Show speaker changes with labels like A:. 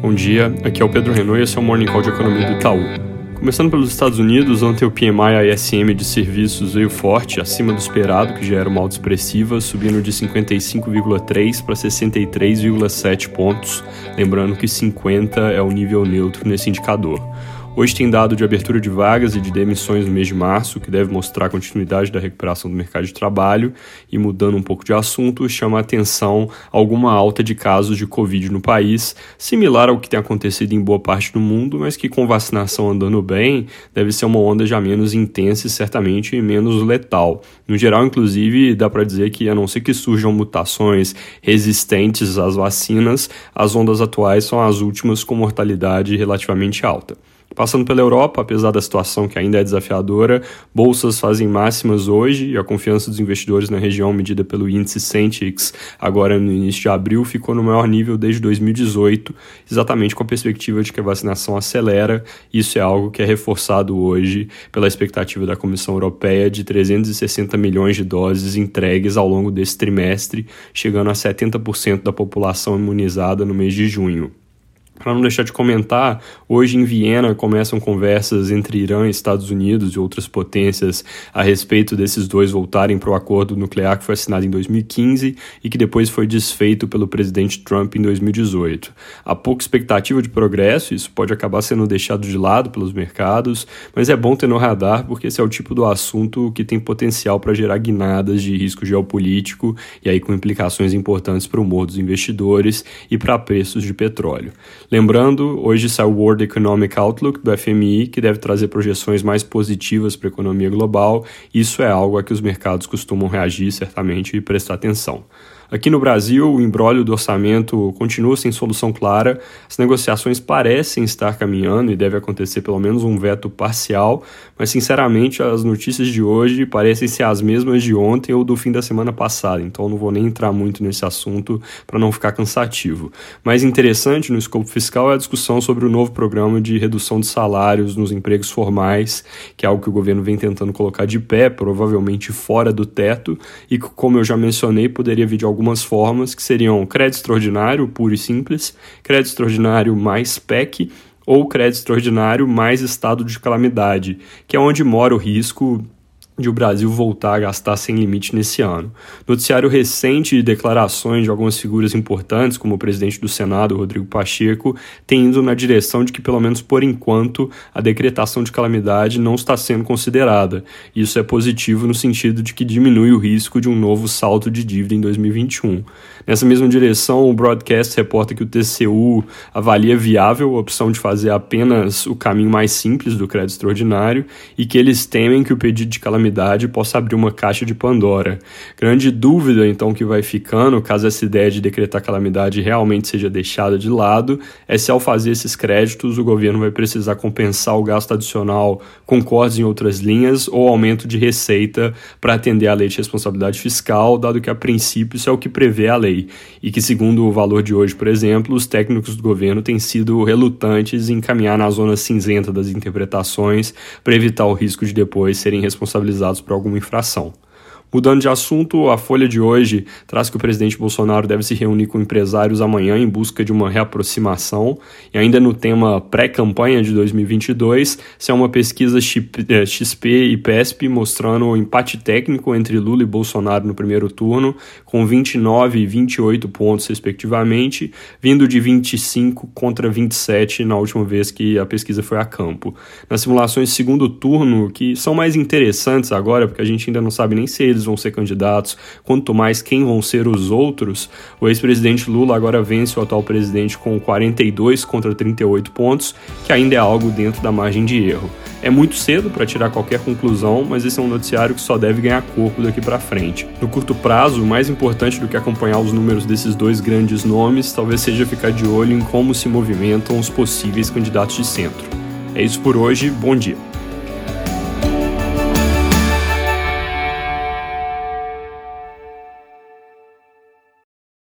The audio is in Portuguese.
A: Bom dia, aqui é o Pedro Renault e esse é o Morning Call de Economia do Itaú. Começando pelos Estados Unidos, ontem o PMI ISM de serviços veio forte, acima do esperado, que já era uma alta expressiva, subindo de 55,3 para 63,7 pontos, lembrando que 50 é o nível neutro nesse indicador. Hoje tem dado de abertura de vagas e de demissões no mês de março, que deve mostrar a continuidade da recuperação do mercado de trabalho. E mudando um pouco de assunto, chama a atenção alguma alta de casos de Covid no país, similar ao que tem acontecido em boa parte do mundo, mas que com vacinação andando bem, deve ser uma onda já menos intensa e certamente menos letal. No geral, inclusive, dá para dizer que, a não ser que surjam mutações resistentes às vacinas, as ondas atuais são as últimas com mortalidade relativamente alta. Passando pela Europa, apesar da situação que ainda é desafiadora, bolsas fazem máximas hoje e a confiança dos investidores na região, medida pelo índice Centix, agora no início de abril, ficou no maior nível desde 2018, exatamente com a perspectiva de que a vacinação acelera. Isso é algo que é reforçado hoje pela expectativa da Comissão Europeia de 360 milhões de doses entregues ao longo desse trimestre, chegando a 70% da população imunizada no mês de junho. Para não deixar de comentar, hoje em Viena começam conversas entre Irã Estados Unidos e outras potências a respeito desses dois voltarem para o acordo nuclear que foi assinado em 2015 e que depois foi desfeito pelo presidente Trump em 2018. Há pouca expectativa de progresso, isso pode acabar sendo deixado de lado pelos mercados, mas é bom ter no radar porque esse é o tipo do assunto que tem potencial para gerar guinadas de risco geopolítico e aí com implicações importantes para o humor dos investidores e para preços de petróleo. Lembrando, hoje saiu o World Economic Outlook do FMI, que deve trazer projeções mais positivas para a economia global. Isso é algo a que os mercados costumam reagir certamente e prestar atenção. Aqui no Brasil, o embrólio do orçamento continua sem solução clara, as negociações parecem estar caminhando e deve acontecer pelo menos um veto parcial, mas sinceramente as notícias de hoje parecem ser as mesmas de ontem ou do fim da semana passada, então não vou nem entrar muito nesse assunto para não ficar cansativo. Mais interessante no escopo fiscal é a discussão sobre o novo programa de redução de salários nos empregos formais, que é algo que o governo vem tentando colocar de pé, provavelmente fora do teto, e que, como eu já mencionei, poderia vir de algum algumas formas que seriam crédito extraordinário puro e simples, crédito extraordinário mais PEC ou crédito extraordinário mais estado de calamidade, que é onde mora o risco de o Brasil voltar a gastar sem limite nesse ano. Noticiário recente de declarações de algumas figuras importantes, como o presidente do Senado, Rodrigo Pacheco, tem ido na direção de que, pelo menos por enquanto, a decretação de calamidade não está sendo considerada. Isso é positivo no sentido de que diminui o risco de um novo salto de dívida em 2021. Nessa mesma direção, o broadcast reporta que o TCU avalia viável a opção de fazer apenas o caminho mais simples do crédito extraordinário e que eles temem que o pedido de calamidade calamidade possa abrir uma caixa de Pandora. Grande dúvida, então, que vai ficando, caso essa ideia de decretar calamidade realmente seja deixada de lado, é se ao fazer esses créditos o governo vai precisar compensar o gasto adicional com cortes em outras linhas ou aumento de receita para atender à lei de responsabilidade fiscal, dado que a princípio isso é o que prevê a lei, e que, segundo o valor de hoje, por exemplo, os técnicos do governo têm sido relutantes em caminhar na zona cinzenta das interpretações para evitar o risco de depois serem responsabilizados por alguma infração. Mudando de assunto, a Folha de hoje traz que o presidente Bolsonaro deve se reunir com empresários amanhã em busca de uma reaproximação. E ainda no tema pré-campanha de 2022, se é uma pesquisa XP eh, e PESP mostrando o empate técnico entre Lula e Bolsonaro no primeiro turno, com 29 e 28 pontos, respectivamente, vindo de 25 contra 27 na última vez que a pesquisa foi a campo. Nas simulações de segundo turno, que são mais interessantes agora, porque a gente ainda não sabe nem se eles eles vão ser candidatos, quanto mais quem vão ser os outros, o ex-presidente Lula agora vence o atual presidente com 42 contra 38 pontos, que ainda é algo dentro da margem de erro. É muito cedo para tirar qualquer conclusão, mas esse é um noticiário que só deve ganhar corpo daqui para frente. No curto prazo, mais importante do que acompanhar os números desses dois grandes nomes, talvez seja ficar de olho em como se movimentam os possíveis candidatos de centro. É isso por hoje, bom dia.